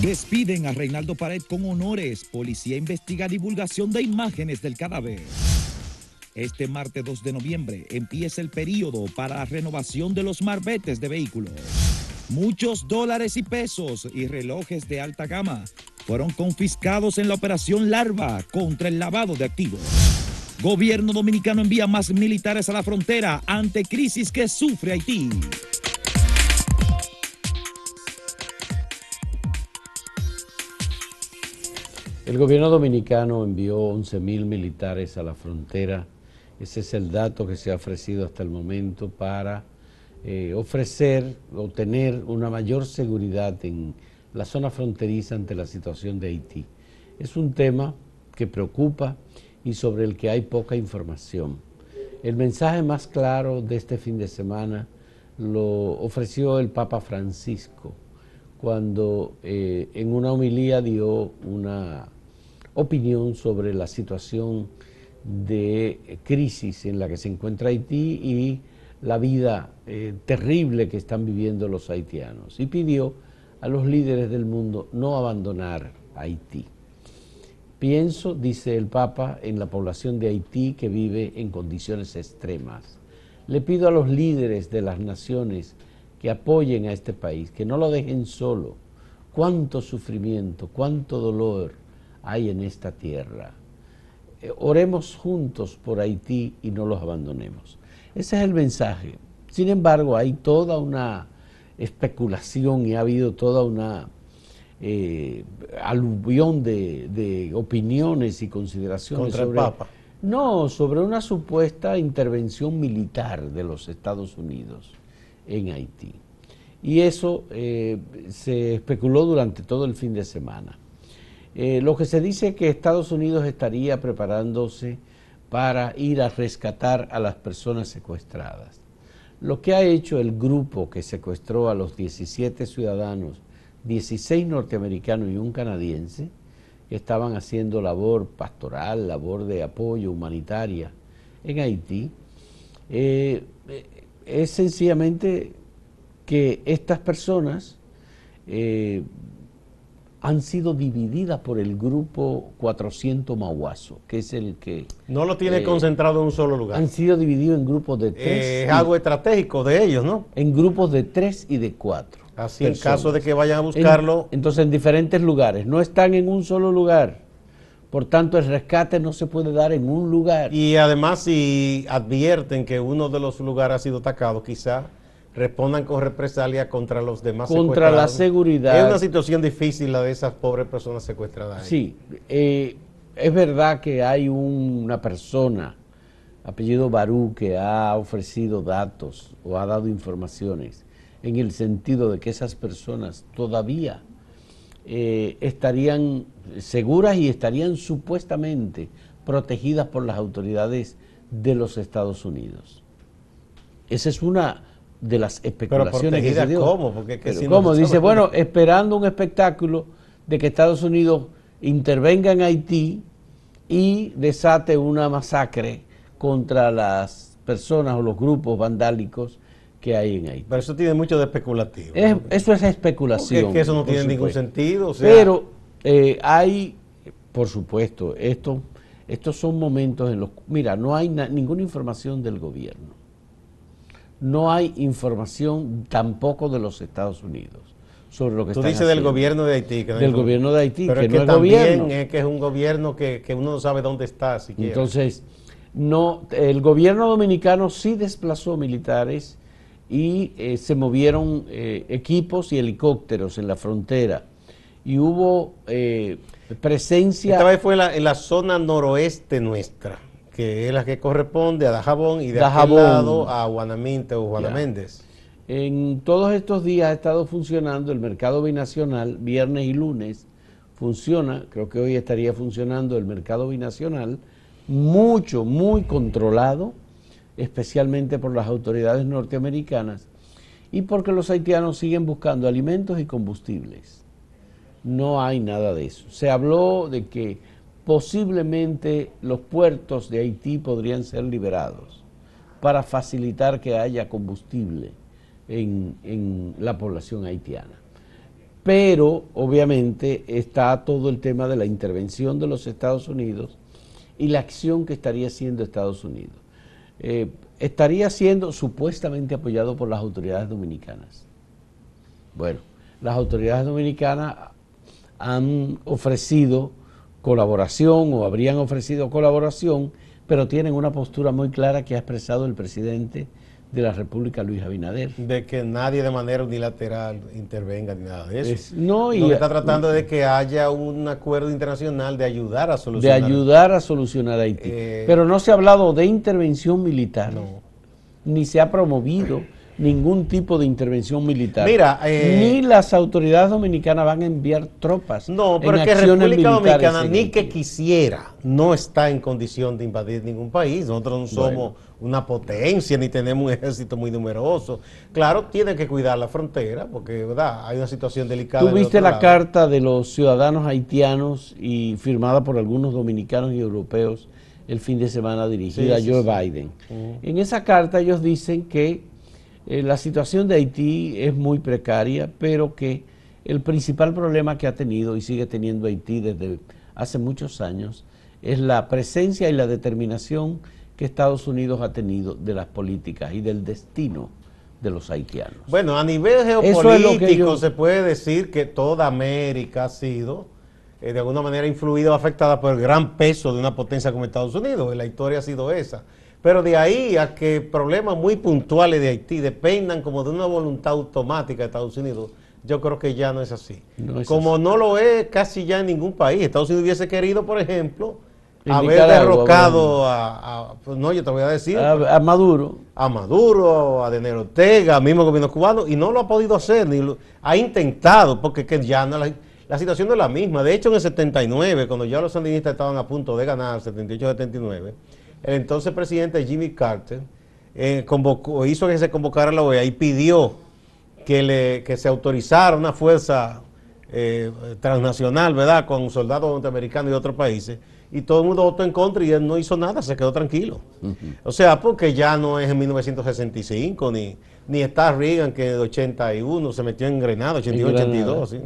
Despiden a Reinaldo Pared con honores. Policía investiga divulgación de imágenes del cadáver. Este martes 2 de noviembre empieza el periodo para la renovación de los marbetes de vehículos. Muchos dólares y pesos y relojes de alta gama fueron confiscados en la operación Larva contra el lavado de activos. Gobierno dominicano envía más militares a la frontera ante crisis que sufre Haití. El gobierno dominicano envió 11.000 militares a la frontera. Ese es el dato que se ha ofrecido hasta el momento para eh, ofrecer o tener una mayor seguridad en la zona fronteriza ante la situación de Haití. Es un tema que preocupa y sobre el que hay poca información. El mensaje más claro de este fin de semana lo ofreció el Papa Francisco cuando eh, en una homilía dio una opinión sobre la situación de crisis en la que se encuentra Haití y la vida eh, terrible que están viviendo los haitianos. Y pidió a los líderes del mundo no abandonar Haití. Pienso, dice el Papa, en la población de Haití que vive en condiciones extremas. Le pido a los líderes de las naciones que apoyen a este país, que no lo dejen solo. Cuánto sufrimiento, cuánto dolor, hay en esta tierra. Eh, oremos juntos por Haití y no los abandonemos. Ese es el mensaje. Sin embargo, hay toda una especulación y ha habido toda una eh, aluvión de, opiniones y consideraciones contra el Papa. No, sobre una supuesta intervención militar de los Estados Unidos en Haití. Y eso eh, se especuló durante todo el fin de semana. Eh, lo que se dice que Estados Unidos estaría preparándose para ir a rescatar a las personas secuestradas. Lo que ha hecho el grupo que secuestró a los 17 ciudadanos, 16 norteamericanos y un canadiense, que estaban haciendo labor pastoral, labor de apoyo humanitaria en Haití, eh, es sencillamente que estas personas eh, han sido divididas por el grupo 400 Mahuazo, que es el que... No lo tiene eh, concentrado en un solo lugar. Han sido divididos en grupos de tres. Eh, es algo estratégico de ellos, ¿no? En grupos de tres y de cuatro. Así en caso de que vayan a buscarlo... entonces en diferentes lugares, no están en un solo lugar. Por tanto, el rescate no se puede dar en un lugar. Y además, si advierten que uno de los lugares ha sido atacado, quizá respondan con represalia contra los demás contra la seguridad. Es una situación difícil la de esas pobres personas secuestradas. Sí, eh, es verdad que hay una persona, apellido Barú, que ha ofrecido datos o ha dado informaciones en el sentido de que esas personas todavía eh, estarían seguras y estarían supuestamente protegidas por las autoridades de los Estados Unidos. Esa es una de las especulaciones que se dio. ¿Cómo? Porque ¿cómo? Dice, bueno, esperando un espectáculo de que Estados Unidos intervenga en Haití y desate una masacre contra las personas o los grupos vandálicos que hay en Haití. Pero eso tiene mucho de especulativo. eso es especulación. Es que eso no tiene ningún sentido. Pero eh, hay, por supuesto, esto, estos son momentos en los... Mira, no hay ninguna información del gobierno no hay información tampoco de los Estados Unidos sobre lo que Tú dices del gobierno de Haití. Que del gobierno de Haití, pero que, es que no es también gobierno. es que es un gobierno que, uno no sabe dónde está siquiera. Entonces, no, el gobierno dominicano sí desplazó militares y eh, se movieron eh, equipos y helicópteros en la frontera. Y hubo eh, presencia... Esta vez fue en la zona noroeste nuestra que es la que corresponde a Dajabón y de aquel lado a Guanaminte o Guanaméndez. En todos estos días ha estado funcionando el mercado binacional, viernes y lunes funciona, creo que hoy estaría funcionando el mercado binacional, mucho, muy controlado, especialmente por las autoridades norteamericanas y porque los haitianos siguen buscando alimentos y combustibles. No hay nada de eso. Se habló de que posiblemente los puertos de Haití podrían ser liberados para facilitar que haya combustible en, la población haitiana. pero obviamente está todo el tema de la intervención de los Estados Unidos y la acción que estaría haciendo Estados Unidos. Eh, estaría siendo supuestamente apoyado por las autoridades dominicanas. Bueno, las autoridades dominicanas han ofrecido colaboración o habrían ofrecido colaboración, pero tienen una postura muy clara que ha expresado el presidente de la República, Luis Abinader. De que nadie de manera unilateral intervenga ni nada de eso. no, y está tratando de que haya un acuerdo internacional de ayudar a solucionar. De ayudar a solucionar Haití. Eh, Pero no se ha hablado de intervención militar, ni se ha promovido ningún tipo de intervención militar. Mira, eh, ni las autoridades dominicanas van a enviar tropas. No, pero es que República Dominicana ni que quisiera no está en condición de invadir ningún país. Nosotros no somos una potencia ni tenemos un ejército muy numeroso. Claro, tiene que cuidar la frontera porque ¿verdad? hay una situación delicada. ¿Tú viste la carta de los ciudadanos haitianos y firmada por algunos dominicanos y europeos el fin de semana dirigida a Joe Biden? En esa carta ellos dicen que eh, la situación de Haití es muy precaria, pero que el principal problema que ha tenido y sigue teniendo Haití desde hace muchos años es la presencia y la determinación que Estados Unidos ha tenido de las políticas y del destino de los haitianos. Bueno, a nivel geopolítico se puede decir que toda América ha sido eh, de alguna manera influida o afectada por el gran peso de una potencia como Estados Unidos. La historia ha sido esa. Pero de ahí a que problemas muy puntuales de Haití dependan como de una voluntad automática de Estados Unidos, yo creo que ya no es así. como no lo es casi ya en ningún país. Estados Unidos hubiese querido, por ejemplo, haber derrocado a, pues no, yo te voy a decir. A, Maduro. A Maduro, a Denero Ortega, al mismo gobierno cubano, y no lo ha podido hacer, ni lo, ha intentado, porque que ya no la, la situación no es la misma. De hecho, en el 79, cuando ya los sandinistas estaban a punto de ganar, 78-79, el entonces presidente Jimmy Carter eh, convocó, hizo que se convocara la OEA y pidió que, le, se autorizara una fuerza eh, transnacional, ¿verdad?, con soldados norteamericanos y otros países, y todo el mundo votó en contra y él no hizo nada, se quedó tranquilo. O sea, porque ya no es en 1965, ni, ni está Reagan que en 81 se metió en Grenada, 81, 82.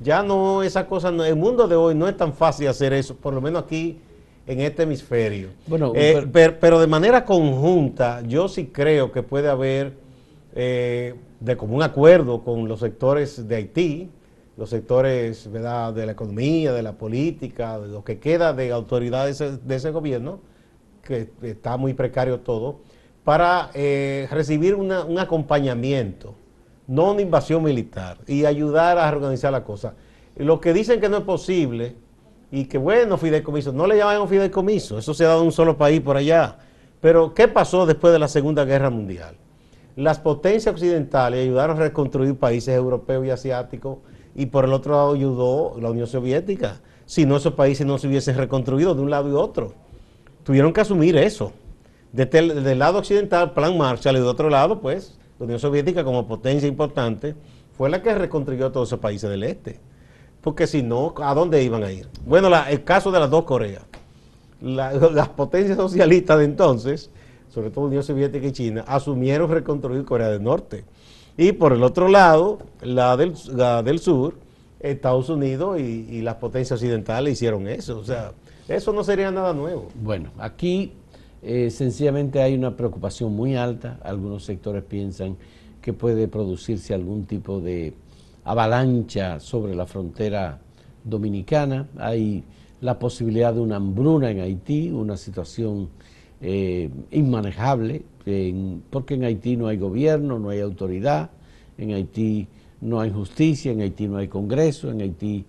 Ya no, esa cosa, no, el mundo de hoy no es tan fácil hacer eso, por lo menos aquí en este hemisferio. Bueno, eh, pero, de manera conjunta, yo sí creo que puede haber eh, de común acuerdo con los sectores de Haití, los sectores ¿verdad? de la economía, de la política, de lo que queda de autoridades de ese, gobierno, que está muy precario todo, para eh, recibir un acompañamiento, no una invasión militar, y ayudar a organizar la cosa. Lo que dicen que no es posible y que bueno, fideicomiso, no le llaman fideicomiso, eso se ha dado en un solo país por allá. Pero ¿qué pasó después de la Segunda Guerra Mundial? Las potencias occidentales ayudaron a reconstruir países europeos y asiáticos y por el otro lado ayudó la Unión Soviética. Si no, esos países no se hubiesen reconstruido de un lado y otro. Tuvieron que asumir eso. Desde el, del lado occidental, Plan Marshall, y de otro lado, pues, la Unión Soviética como potencia importante fue la que reconstruyó todos esos países del este porque si no, ¿a dónde iban a ir? Bueno, el caso de las dos Coreas. las potencias socialistas de entonces, sobre todo Unión Soviética y China, asumieron reconstruir Corea del Norte. Y por el otro lado, la del, sur, Estados Unidos y, las potencias occidentales hicieron eso. O sea, eso no sería nada nuevo. Bueno, aquí eh, sencillamente hay una preocupación muy alta. Algunos sectores piensan que puede producirse algún tipo de avalancha sobre la frontera dominicana, hay la posibilidad de una hambruna en Haití, una situación eh, inmanejable, porque en Haití no hay gobierno, no hay autoridad, en Haití no hay justicia, en Haití no hay Congreso, en Haití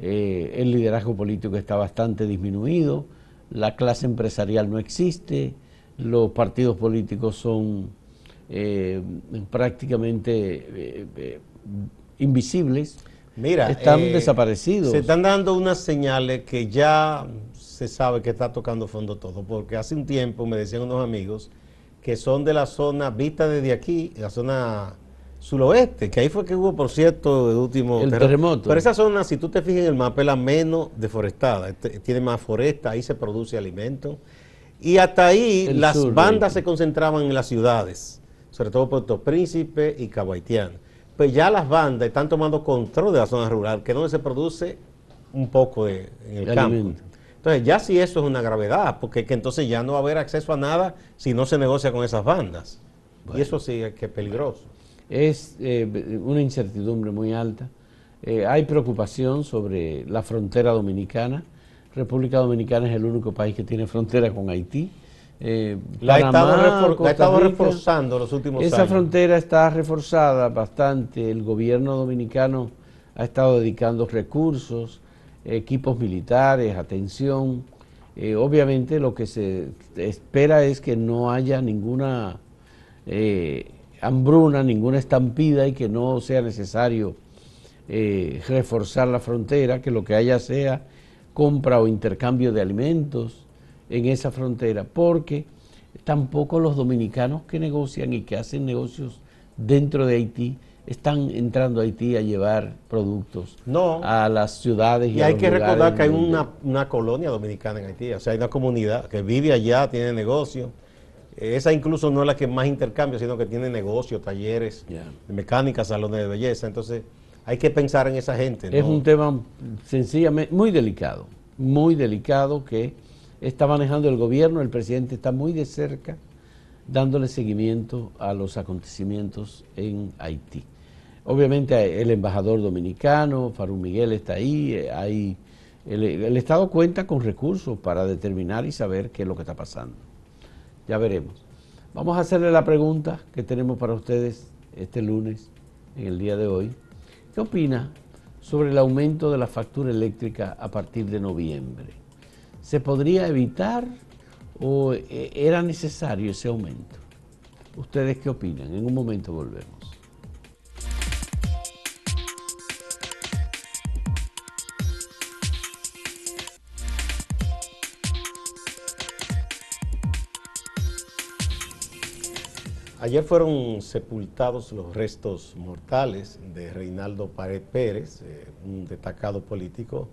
eh, el liderazgo político está bastante disminuido, la clase empresarial no existe, los partidos políticos son eh, prácticamente invisibles Mira, están eh, desaparecidos. Se están dando unas señales que ya se sabe que está tocando fondo todo, porque hace un tiempo me decían unos amigos que son de la zona vista desde aquí, la zona suroeste, que ahí fue que hubo, por cierto, el último el terremoto. Pero esa zona, si tú te fijas en el mapa, es la menos deforestada, este, tiene más foresta, ahí se produce alimento. Y hasta ahí las bandas se concentraban en las ciudades, sobre todo Puerto Príncipe y Cabo pues ya las bandas están tomando control de la zona rural, que es donde se produce un poco de, en el De campo. alimento. Entonces ya sí eso es una gravedad, porque que entonces ya no va a haber acceso a nada si no se negocia con esas bandas. Y eso sí es que es peligroso. Es eh, una incertidumbre muy alta. Eh, hay preocupación sobre la frontera dominicana. República Dominicana es el único país que tiene frontera con Haití. Eh, La ha estado, la ha reforzando los últimos Esa años. frontera está reforzada bastante. El gobierno dominicano ha estado dedicando recursos, equipos militares, atención. Eh, obviamente lo que se espera es que no haya ninguna eh, hambruna, ninguna estampida y que no sea necesario eh, reforzar la frontera, que lo que haya sea compra o intercambio de alimentos en esa frontera, porque tampoco los dominicanos que negocian y que hacen negocios dentro de Haití están entrando a Haití a llevar productos No. a las ciudades y, Y a hay los que recordar que hay una, una colonia dominicana en Haití, o sea, hay una comunidad que vive allá, tiene negocio. Esa incluso no es la que más intercambia, sino que tiene negocio, talleres, Ya. de mecánica, salones de belleza. Entonces, hay que pensar en esa gente. Es un tema sencillamente muy delicado, muy delicado que está manejando el gobierno, el presidente está muy de cerca dándole seguimiento a los acontecimientos en Haití. Obviamente el embajador dominicano, Farú Miguel, está ahí, eh, el, el Estado cuenta con recursos para determinar y saber qué es lo que está pasando. Ya veremos. Vamos a hacerle la pregunta que tenemos para ustedes este lunes, en el día de hoy. ¿Qué opina sobre el aumento de la factura eléctrica a partir de noviembre? ¿Se podría evitar o eh, era necesario ese aumento? ¿Ustedes qué opinan? En un momento volvemos. Ayer fueron sepultados los restos mortales de Reinaldo Pared Pérez, eh, un destacado político,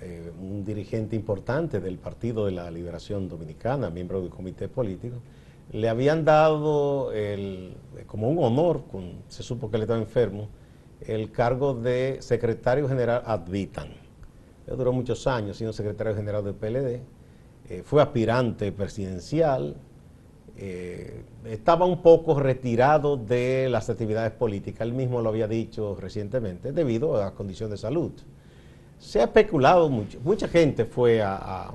eh, un dirigente importante del Partido de la Liberación Dominicana, miembro del comité político. Le habían dado como un honor, se supo que él estaba enfermo, el cargo de secretario general ad vitam. Él duró muchos años siendo secretario general del PLD, eh, fue aspirante presidencial, eh, estaba un poco retirado de las actividades políticas, él mismo lo había dicho recientemente, debido a la condición de salud. Se ha especulado mucho, mucha gente fue a, a-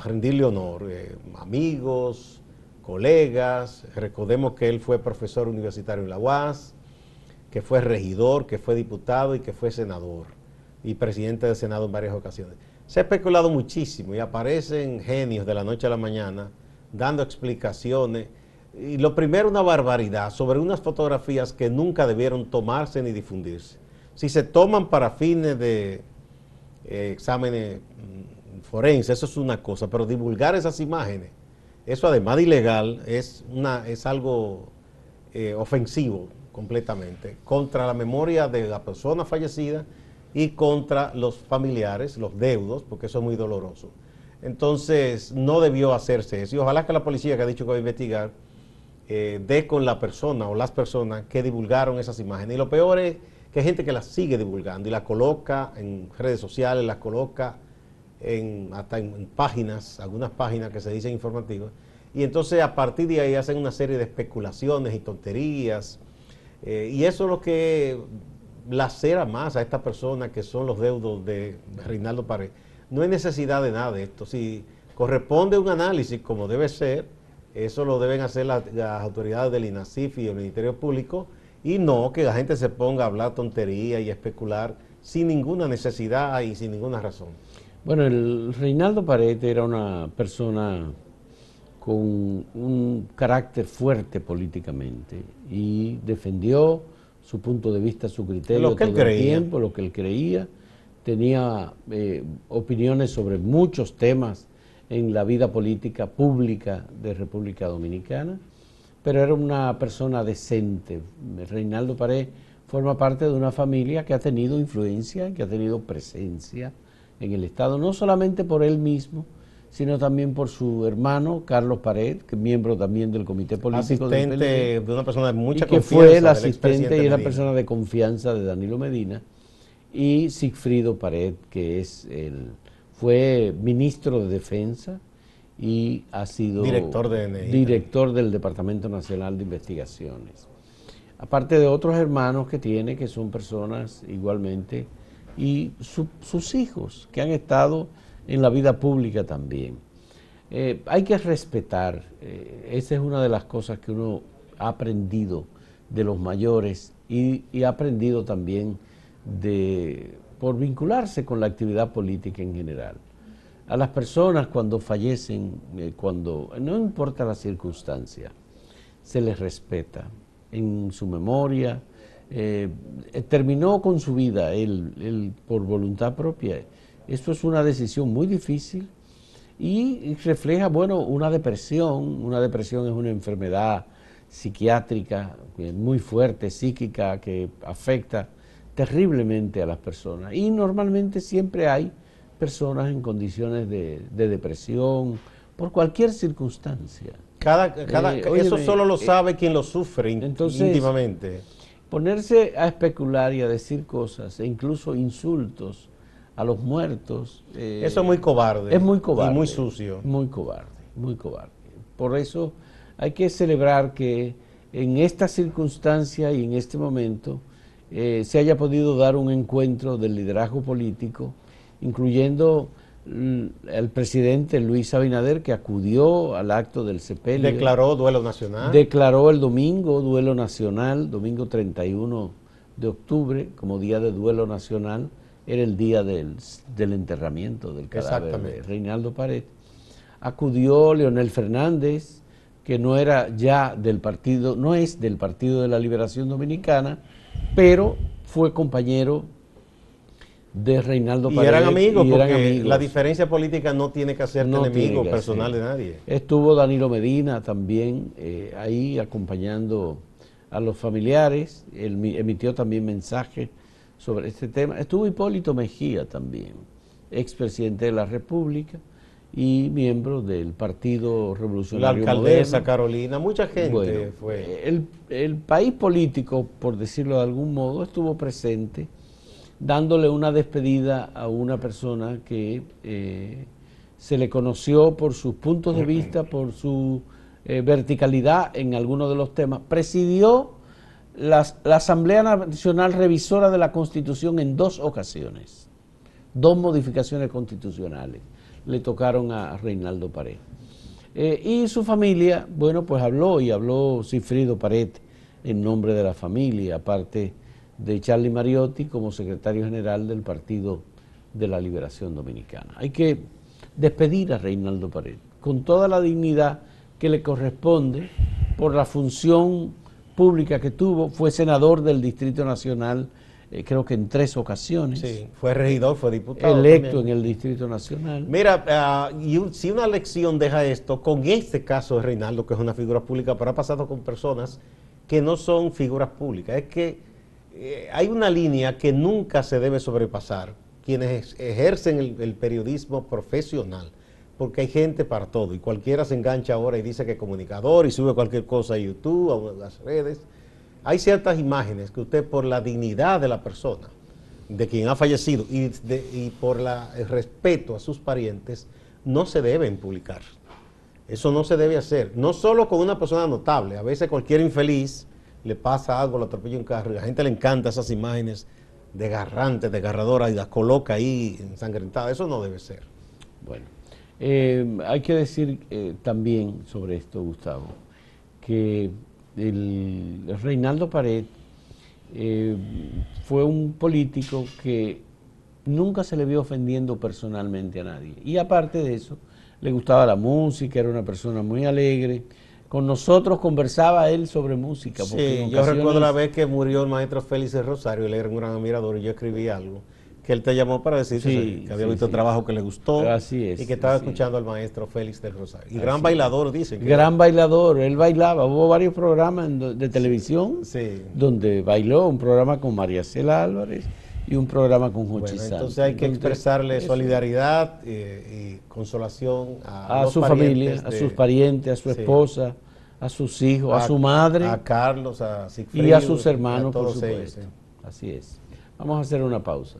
rendirle honor, eh, amigos, colegas, recordemos que él fue profesor universitario en la UAS, que fue regidor, que fue diputado y que fue senador y presidente del Senado en varias ocasiones. Se ha especulado muchísimo y aparecen genios de la noche a la mañana dando explicaciones. Y lo primero, una barbaridad sobre unas fotografías que nunca debieron tomarse ni difundirse. Si se toman para fines de exámenes mm, forenses, eso es una cosa, pero divulgar esas imágenes, eso además de ilegal, es, una, es algo eh, ofensivo completamente contra la memoria de la persona fallecida y contra los familiares, los deudos, porque eso es muy doloroso. Entonces, no debió hacerse eso. Y ojalá que la policía que ha dicho que va a investigar eh, dé con la persona o las personas que divulgaron esas imágenes. Y lo peor es que hay gente que las sigue divulgando y las coloca en redes sociales, las coloca en, hasta en, páginas, algunas páginas que se dicen informativas. Y entonces a partir de ahí hacen una serie de especulaciones y tonterías. Eh, y eso es lo que lacera más a esta persona que son los deudos de Reinaldo Pared. No hay necesidad de nada de esto. Si corresponde un análisis como debe ser, eso lo deben hacer la- las autoridades del INACIF y el Ministerio Público y no que la gente se ponga a hablar tontería y especular sin ninguna necesidad y sin ninguna razón. Bueno, el Reinaldo Pared era una persona con un carácter fuerte políticamente y defendió su punto de vista, su criterio Lo que él todo el creía. tiempo, lo que él creía. Tenía eh, opiniones sobre muchos temas en la vida política pública de República Dominicana, pero era una persona decente. Reinaldo Pared forma parte de una familia que ha tenido influencia, que ha tenido presencia en el Estado, no solamente por él mismo, sino también por su hermano Carlos Pared, que es miembro también del comité político asistente del de una persona de mucha y que confianza. fue el asistente y la persona de confianza de Danilo Medina, y Sigfrido Pared, que es el, fue ministro de Defensa y ha sido Director de DNI. director del Departamento Nacional de Investigaciones. Aparte de otros hermanos que tiene, que son personas igualmente, y su- sus hijos, que han estado en la vida pública también. Eh, hay que respetar, eh, esa es una de las cosas que uno ha aprendido de los mayores y, y ha aprendido también de, por vincularse con la actividad política en general. A las personas cuando fallecen, eh, cuando no importa la circunstancia, se les respeta en su memoria. eh, eh, terminó con su vida él, por voluntad propia. Esto es una decisión muy difícil y refleja, bueno, una depresión. Una depresión es una enfermedad psiquiátrica muy fuerte, psíquica, que afecta terriblemente a las personas. Y normalmente siempre hay personas en condiciones de, de depresión por cualquier circunstancia. Cada, cada- Eh, eso solo lo eh, sabe quien lo sufre entonces, íntimamente. Ponerse a especular y a decir cosas e incluso insultos a los muertos. eh, Eso es muy cobarde. Es muy cobarde. Y muy sucio. Muy cobarde, muy cobarde. Por eso hay que celebrar que en esta circunstancia y en este momento se haya podido dar un encuentro del liderazgo político, incluyendo el presidente Luis Abinader, que acudió al acto del sepelio. Declaró duelo nacional. Declaró el domingo duelo nacional, domingo 31 de octubre, como día de duelo nacional, era el día del, del enterramiento del cadáver de. Reinaldo Pared. Acudió Leonel Fernández, que no era ya del partido, no es del Partido de la Liberación Dominicana, pero fue compañero de Reinaldo y Pared. eran amigos, y porque amigos. la diferencia política no tiene que hacerte No enemigo que personal de nadie. Estuvo Danilo Medina también eh, ahí acompañando a los familiares, él mi- emitió también mensajes sobre este tema. Estuvo Hipólito Mejía también, expresidente de la República y miembro del Partido La Revolucionario alcaldesa Moderno. Carolina, mucha gente Bueno, fue. el, el país político, por decirlo de algún modo, estuvo presente dándole una despedida a una persona que eh, se le conoció por sus puntos de vista, por su eh, verticalidad en algunos de los temas. Presidió la Asamblea Nacional Revisora de la Constitución en dos ocasiones, dos modificaciones constitucionales le tocaron a Reinaldo Pared. Eh, y su familia, bueno, pues habló y habló Cifrido Pared en nombre de la familia, aparte de Charlie Mariotti como secretario general del Partido de la Liberación Dominicana. Hay que despedir a Reinaldo Pared con toda la dignidad que le corresponde por la función pública que tuvo. Fue senador del Distrito Nacional, eh, creo que en tres ocasiones, Sí, fue regidor, fue diputado. electo también. en el Distrito Nacional. Mira, ah, y un- si una lección deja esto, con este caso de Reinaldo, que es una figura pública, pero ha pasado con personas que no son figuras públicas, es que eh, hay una línea que nunca se debe sobrepasar, quienes ejercen el, periodismo profesional, porque hay gente para todo, y cualquiera se engancha ahora y dice que es comunicador y sube cualquier cosa a YouTube, a las redes. Hay ciertas imágenes que usted por la dignidad de la persona, de quien ha fallecido y, por el respeto a sus parientes, no se deben publicar. Eso no se debe hacer. No solo con una persona notable. A veces cualquier infeliz le pasa algo, lo atropella un carro y a la gente le encanta esas imágenes desgarrantes, desgarradoras y las coloca ahí ensangrentadas. Eso no debe ser. Bueno, eh, hay que decir eh, también sobre esto, Gustavo, que el Reinaldo Pared eh, fue un político que nunca se le vio ofendiendo personalmente a nadie. Y aparte de eso, le gustaba la música, era una persona muy alegre. Con nosotros conversaba él sobre música. porque Sí, yo recuerdo la vez que murió el maestro Félix Rosario, él era un gran admirador y yo escribí algo que él te llamó para decir Sí, que había sí, visto sí. trabajo que le gustó Así es, y que estaba escuchando al maestro Félix del Rosario. Y Así gran bailador, dicen. que Gran bailador, él bailaba. Hubo varios programas de televisión donde bailó, un programa con María Cela Álvarez y un programa con Jochi Entonces hay que expresarle solidaridad eh, y consolación a, su familia, a sus parientes, a su esposa, a sus hijos, a, su madre, a Carlos, a y a sus hermanos, por supuesto. Así es. Vamos a hacer una pausa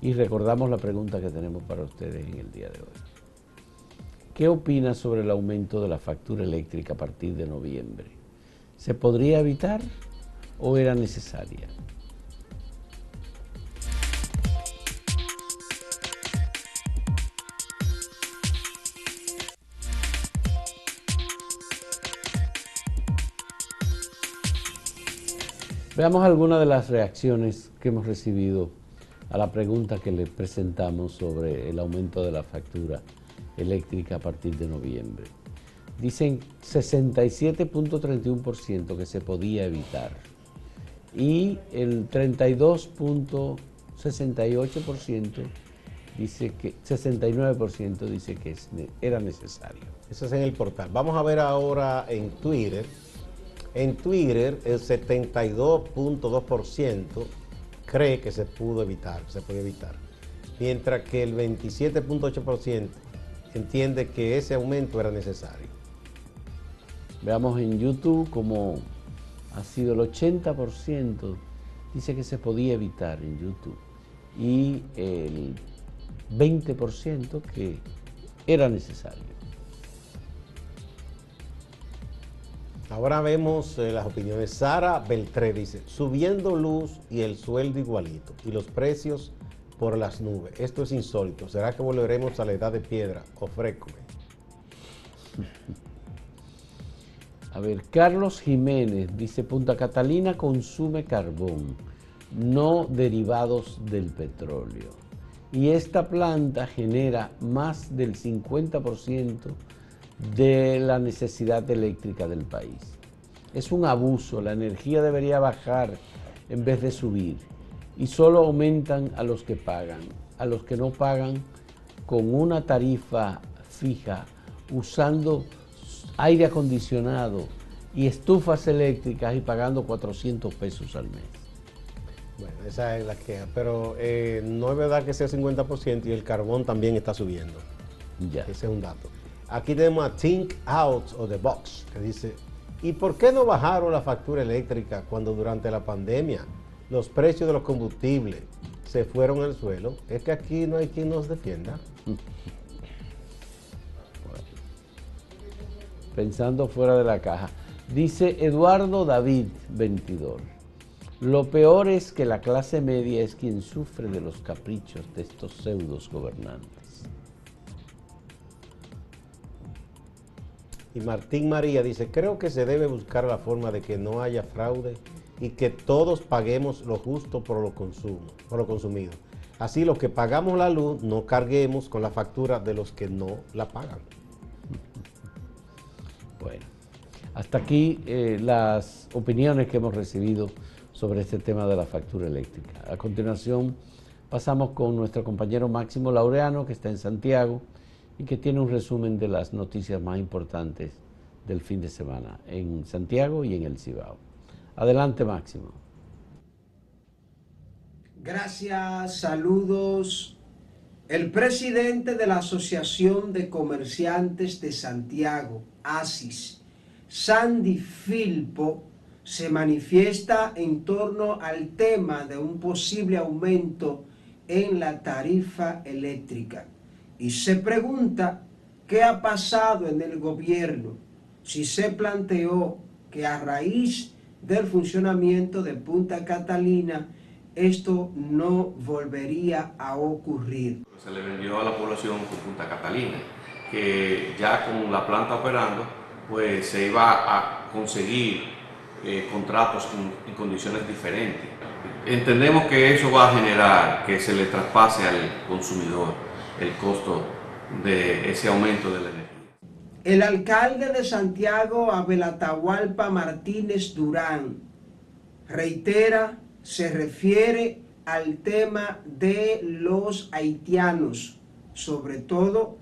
y recordamos la pregunta que tenemos para ustedes en el día de hoy. ¿Qué opina sobre el aumento de la factura eléctrica a partir de noviembre? ¿Se podría evitar o era necesaria? Veamos algunas de las reacciones que hemos recibido a la pregunta que le presentamos sobre el aumento de la factura eléctrica a partir de noviembre. Dicen 67.31% que se podía evitar y el 32.68% dice que 69% dice que era necesario. Eso es en el portal. Vamos a ver ahora en Twitter. En Twitter el 72.2% cree que se pudo evitar, se puede evitar. Mientras que el 27.8% entiende que ese aumento era necesario. Veamos en YouTube como ha sido el 80%, dice que se podía evitar en YouTube y el 20% que era necesario. Ahora vemos eh, las opiniones. Sara Beltré dice, subiendo luz y el sueldo igualito y los precios por las nubes. Esto es insólito. ¿Será que volveremos a la edad de piedra? Ofrécome. A ver, Carlos Jiménez dice, Punta Catalina consume carbón, no derivados del petróleo. Y esta planta genera más del 50% de la necesidad eléctrica del país. Es un abuso, la energía debería bajar en vez de subir y solo aumentan a los que pagan, a los que no pagan con una tarifa fija, usando aire acondicionado y estufas eléctricas y pagando 400 pesos al mes. Bueno, esa es la queja, pero eh, no es verdad que sea 50% y el carbón también está subiendo. Ya. Ese es un dato. Aquí tenemos a Think Out of the Box, que dice, ¿y por qué no bajaron la factura eléctrica cuando durante la pandemia los precios de los combustibles se fueron al suelo? Es que aquí no hay quien nos defienda. Pensando fuera de la caja. Dice Eduardo David Ventidor, lo peor es que la clase media es quien sufre de los caprichos de estos pseudos gobernantes. Y Martín María dice, creo que se debe buscar la forma de que no haya fraude y que todos paguemos lo justo por lo, consumido. Así los que pagamos la luz no carguemos con la factura de los que no la pagan. Bueno, hasta aquí eh, las opiniones que hemos recibido sobre este tema de la factura eléctrica. A continuación pasamos con nuestro compañero Máximo Laureano, que está en Santiago y que tiene un resumen de las noticias más importantes del fin de semana en Santiago y en el Cibao. Adelante, Máximo. Gracias, saludos. El presidente de la Asociación de Comerciantes de Santiago, ASIS, Sandy Filpo, se manifiesta en torno al tema de un posible aumento en la tarifa eléctrica y se pregunta qué ha pasado en el gobierno, si se planteó que a raíz del funcionamiento de Punta Catalina esto no volvería a ocurrir. Se le vendió a la población con Punta Catalina, que ya con la planta operando, pues se iba a conseguir eh, contratos en condiciones diferentes. Entendemos que eso va a generar que se le traspase al consumidor el costo de ese aumento de la energía. El alcalde de Santiago, Abelatahualpa Martínez Durán, reitera, se refiere al tema de los haitianos. Sobre todo,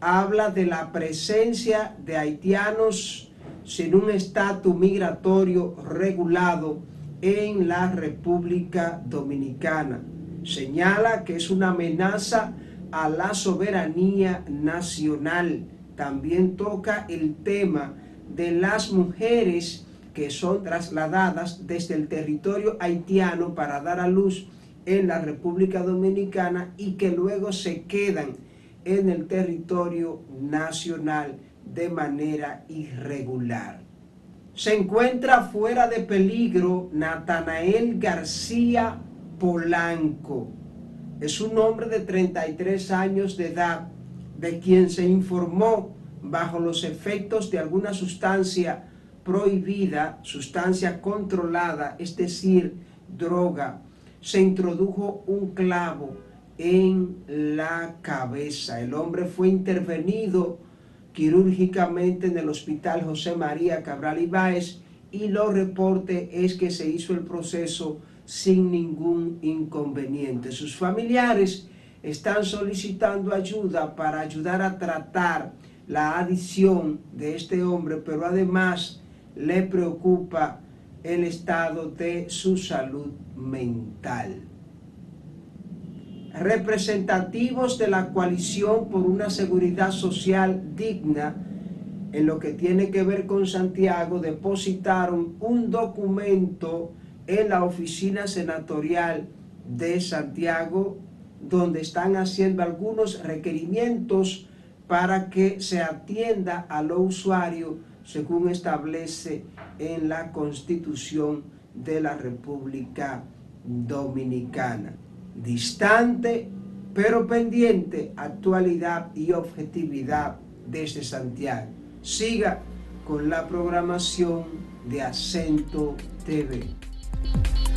habla de la presencia de haitianos sin un estatus migratorio regulado en la República Dominicana. Señala que es una amenaza a la soberanía nacional. También toca el tema de las mujeres que son trasladadas desde el territorio haitiano para dar a luz en la República Dominicana y que luego se quedan en el territorio nacional de manera irregular. Se encuentra fuera de peligro Natanael García Polanco. Es un hombre de 33 años de edad, de quien se informó bajo los efectos de alguna sustancia prohibida, sustancia controlada, es decir, droga, se introdujo un clavo en la cabeza. El hombre fue intervenido quirúrgicamente en el hospital José María Cabral Ibáez y lo reporte es que se hizo el proceso sin ningún inconveniente. Sus familiares están solicitando ayuda para ayudar a tratar la adicción de este hombre, pero además le preocupa el estado de su salud mental. Representativos de la coalición por una seguridad social digna en lo que tiene que ver con Santiago depositaron un documento en la oficina senatorial de Santiago donde están haciendo algunos requerimientos para que se atienda a lo usuario según establece en la Constitución de la República Dominicana. Distante, pero pendiente, actualidad y objetividad desde Santiago. Siga con la programación de Acento TV. Thank you.